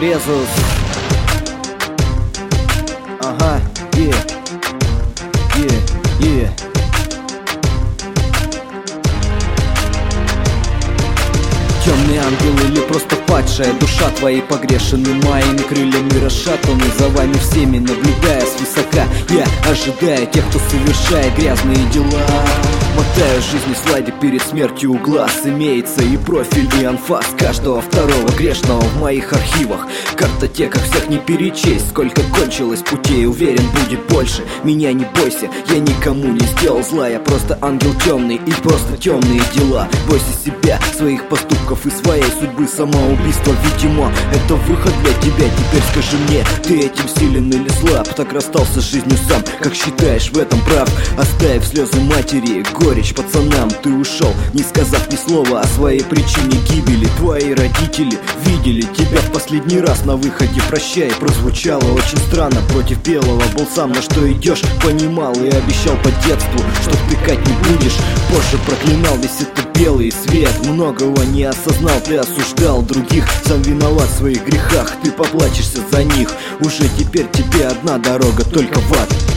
Резус. Ага, е, е, е. Темный ангел или просто падшая душа? Твои погрешены моими крыльями расшатаны За вами всеми наблюдая свысока. Я ожидаю тех, кто совершает грязные дела Мотаю жизни слайде перед смертью глаз Имеется и профиль, и анфас каждого второго грешного в моих архивах. Картотеках всех не перечесть Сколько кончилось путей, уверен будет больше. Меня не бойся, я никому не сделал зла Я просто ангел темный и просто темные дела. Бойся себя, своих поступков и своей судьбы Самоубийство, видимо, это выход для тебя. Теперь скажи мне, ты этим силен или слаб Так расстался с жизнью сам, как считаешь в этом прав? Оставив слезы матери, горечь пацанам. Ты ушел, не сказав ни слова о своей причине гибели. Твои родители видели тебя последний раз на выходе Прощай, прозвучало очень странно Против белого. Был сам, на что идешь Понимал и обещал по детству, что втыкать не будешь. Позже проклинал весь этот белый свет Многого не осознал, ты осуждал других. Сам виноват в своих грехах, ты поплачешься за них. Уже теперь тебе одна дорога, только в ад